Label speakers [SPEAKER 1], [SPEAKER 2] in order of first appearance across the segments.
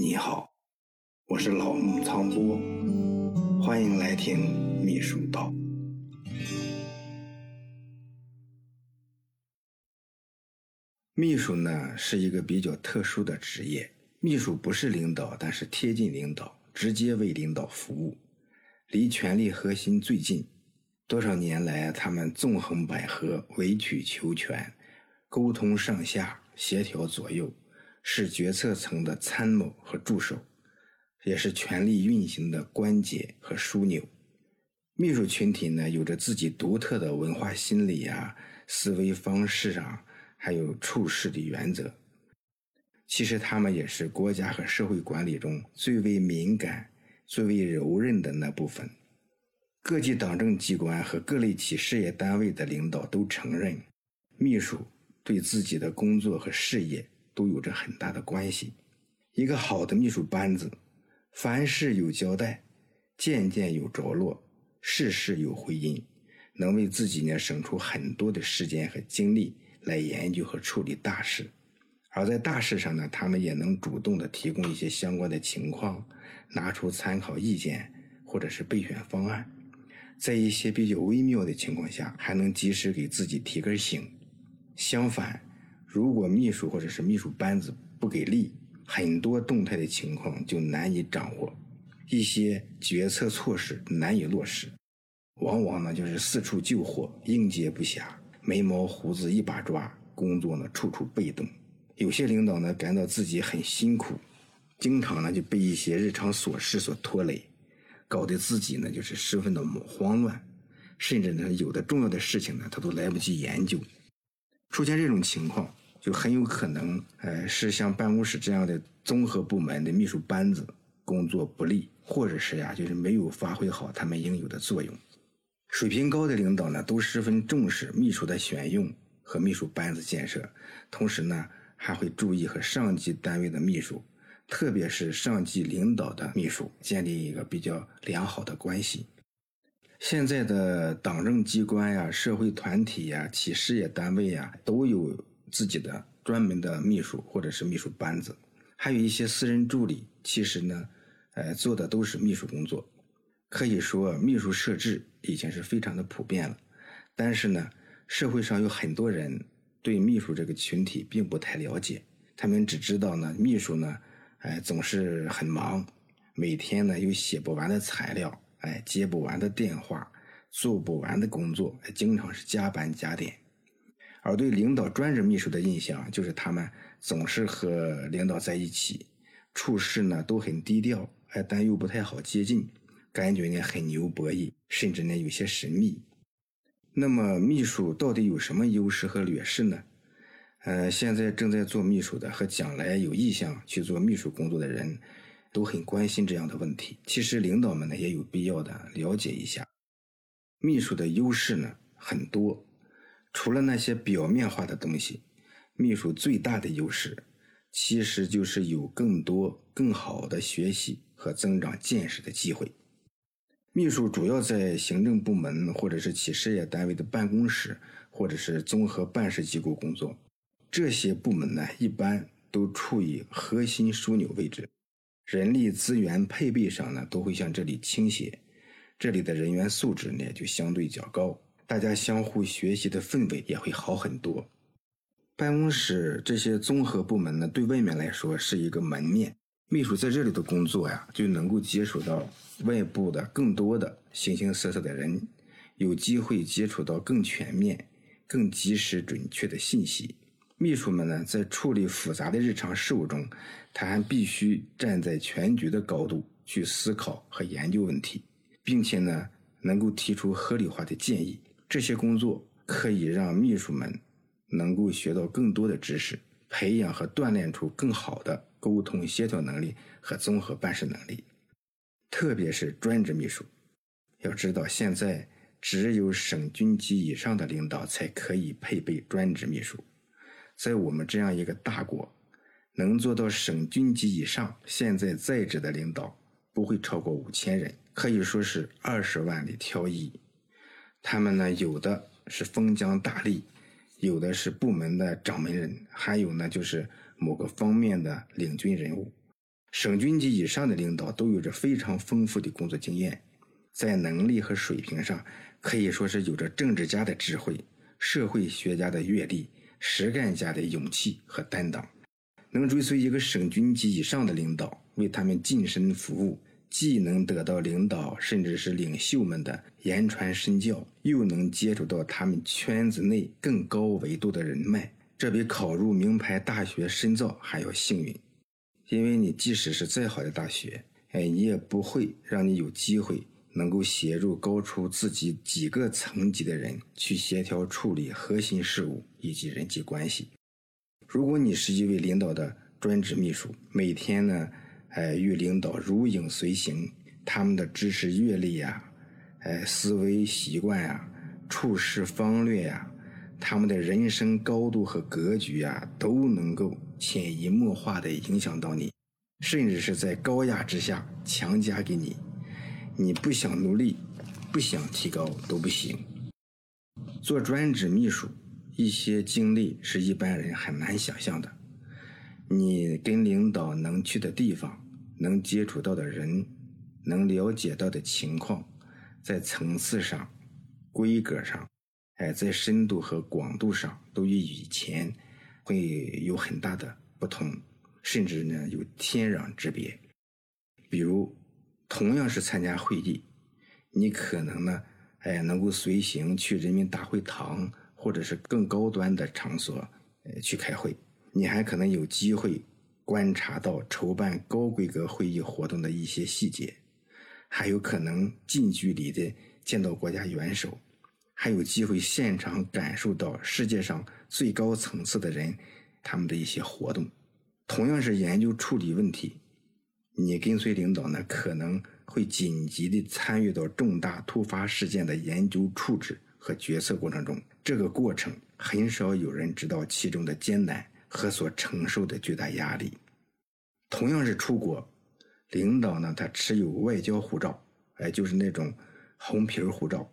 [SPEAKER 1] 你好，我是老木苍波，欢迎来听秘书道。秘书呢是一个比较特殊的职业，秘书不是领导，但是贴近领导，直接为领导服务，离权力核心最近。多少年来，他们纵横捭阖，委曲求全，沟通上下，协调左右，是决策层的参谋和助手，也是权力运行的关节和枢纽。秘书群体呢，有着自己独特的文化心理啊、思维方式啊，还有处事的原则。其实，他们也是国家和社会管理中最为敏感、最为柔韧的那部分。各级党政机关和各类企事业单位的领导都承认，秘书对自己的工作和事业都有着很大的关系。一个好的秘书班子，凡事有交代，件件有着落，事事有回音，能为自己呢省出很多的时间和精力来研究和处理大事。而在大事上呢，他们也能主动的提供一些相关的情况，拿出参考意见或者是备选方案。在一些比较微妙的情况下，还能及时给自己提根醒。相反，如果秘书或者是秘书班子不给力，很多动态的情况就难以掌握，一些决策措施难以落实，往往呢就是四处救火，应接不暇，眉毛胡子一把抓，工作呢处处被动。有些领导呢感到自己很辛苦，经常呢就被一些日常琐事所拖累。搞得自己呢就是十分的慌乱，甚至呢有的重要的事情呢他都来不及研究。出现这种情况，就很有可能，呃，是像办公室这样的综合部门的秘书班子工作不力，或者是呀就是没有发挥好他们应有的作用。水平高的领导呢都十分重视秘书的选用和秘书班子建设，同时呢还会注意和上级单位的秘书。特别是上级领导的秘书建立一个比较良好的关系。现在的党政机关呀、社会团体呀、企事业单位呀，都有自己的专门的秘书或者是秘书班子，还有一些私人助理，其实呢，呃，做的都是秘书工作。可以说，秘书设置已经是非常的普遍了。但是呢，社会上有很多人对秘书这个群体并不太了解，他们只知道呢，秘书呢。哎，总是很忙，每天呢有写不完的材料，哎，接不完的电话，做不完的工作，经常是加班加点。而对领导专职秘书的印象，就是他们总是和领导在一起，处事呢都很低调，哎，但又不太好接近，感觉呢很牛博弈，甚至呢有些神秘。那么，秘书到底有什么优势和劣势呢？呃，现在正在做秘书的和将来有意向去做秘书工作的人，都很关心这样的问题。其实领导们呢也有必要的了解一下，秘书的优势呢很多。除了那些表面化的东西，秘书最大的优势，其实就是有更多更好的学习和增长见识的机会。秘书主要在行政部门或者是企事业单位的办公室，或者是综合办事机构工作。这些部门呢，一般都处于核心枢纽位置，人力资源配备上呢，都会向这里倾斜，这里的人员素质呢就相对较高，大家相互学习的氛围也会好很多。办公室这些综合部门呢，对外面来说是一个门面，秘书在这里的工作呀，就能够接触到外部的更多的形形色色的人，有机会接触到更全面、更及时、准确的信息。秘书们呢，在处理复杂的日常事务中，他还必须站在全局的高度去思考和研究问题，并且呢，能够提出合理化的建议。这些工作可以让秘书们能够学到更多的知识，培养和锻炼出更好的沟通协调能力和综合办事能力。特别是专职秘书，要知道现在只有省军级以上的领导才可以配备专职秘书。在我们这样一个大国，能做到省军级以上，现在在职的领导不会超过五千人，可以说是二十万里挑一。他们呢，有的是封疆大吏，有的是部门的掌门人，还有呢就是某个方面的领军人物。省军级以上的领导都有着非常丰富的工作经验，在能力和水平上可以说是有着政治家的智慧、社会学家的阅历、实干家的勇气和担当。能追随一个省军级以上的领导为他们晋升服务，既能得到领导甚至是领袖们的言传身教，又能接触到他们圈子内更高维度的人脉，这比考入名牌大学深造还要幸运。因为你即使是再好的大学，哎，你也不会让你有机会能够协助高出自己几个层级的人去协调处理核心事务以及人际关系。如果你是一位领导的专职秘书，每天呢，哎，与领导如影随形，他们的知识阅历呀，哎，思维习惯呀，处事方略呀，他们的人生高度和格局呀，都能够潜移默化地影响到你，甚至是在高压之下强加给你，你不想努力，不想提高都不行。做专职秘书。一些经历是一般人很难想象的。你跟领导能去的地方，能接触到的人，能了解到的情况，在层次上、规格上，哎，在深度和广度上，都与以前会有很大的不同，甚至呢有天壤之别。比如，同样是参加会议，你可能呢，哎，能够随行去人民大会堂。或者是更高端的场所，呃，去开会，你还可能有机会观察到筹办高规格会议活动的一些细节，还有可能近距离的见到国家元首，还有机会现场感受到世界上最高层次的人他们的一些活动。同样是研究处理问题，你跟随领导呢，可能会紧急的参与到重大突发事件的研究处置和决策过程中。这个过程很少有人知道其中的艰难和所承受的巨大压力。同样是出国，领导呢，他持有外交护照，哎，就是那种红皮护照，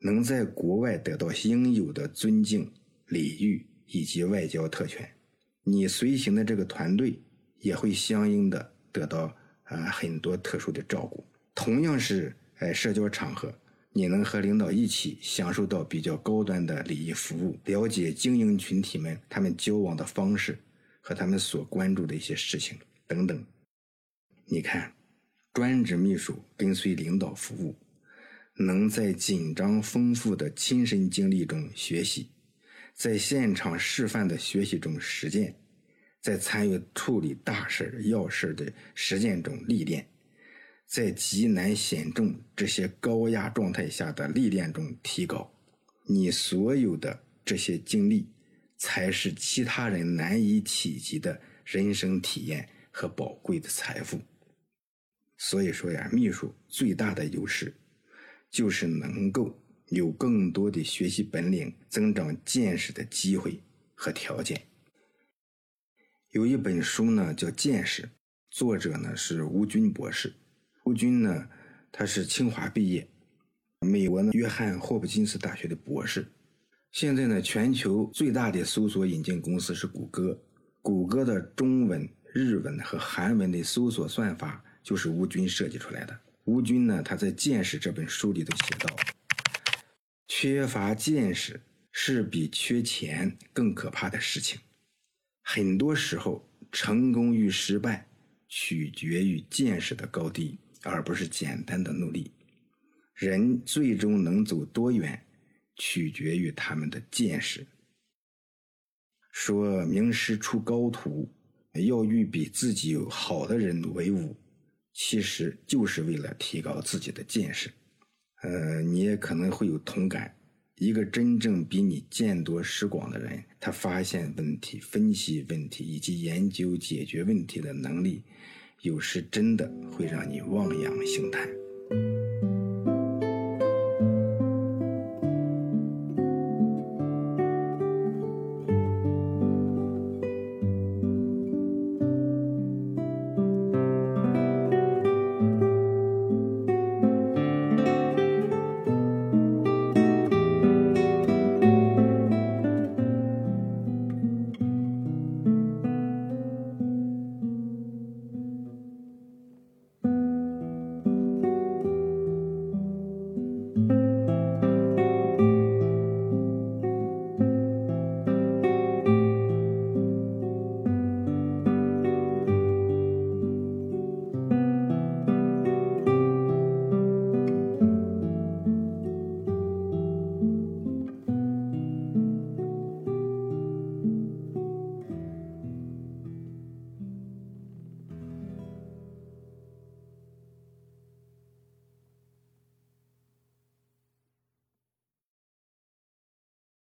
[SPEAKER 1] 能在国外得到应有的尊敬、礼遇以及外交特权。你随行的这个团队也会相应的得到啊很多特殊的照顾。同样是哎社交场合。你能和领导一起享受到比较高端的礼仪服务，了解精英群体们他们交往的方式和他们所关注的一些事情等等。你看，专职秘书跟随领导服务，能在紧张丰富的亲身经历中学习，在现场示范的学习中实践，在参与处理大事要事的实践中历练。在极难险重这些高压状态下的历练中提高，你所有的这些经历，才是其他人难以企及的人生体验和宝贵的财富。所以说呀，秘书最大的优势，就是能够有更多的学习本领、增长见识的机会和条件。有一本书呢，叫《见识》，作者呢是吴军博士。吴军呢，他是清华毕业，美国呢约翰霍普金斯大学的博士。现在呢，全球最大的搜索引擎公司是谷歌，谷歌的中文、日文和韩文的搜索算法就是吴军设计出来的。吴军呢，他在《见识》这本书里头写道：“缺乏见识是比缺钱更可怕的事情。很多时候，成功与失败取决于见识的高低。”而不是简单的努力，人最终能走多远，取决于他们的见识。说名师出高徒，要与比自己好的人为伍，其实就是为了提高自己的见识。呃，你也可能会有同感，一个真正比你见多识广的人，他发现问题、分析问题以及研究解决问题的能力。有时真的会让你望洋兴叹。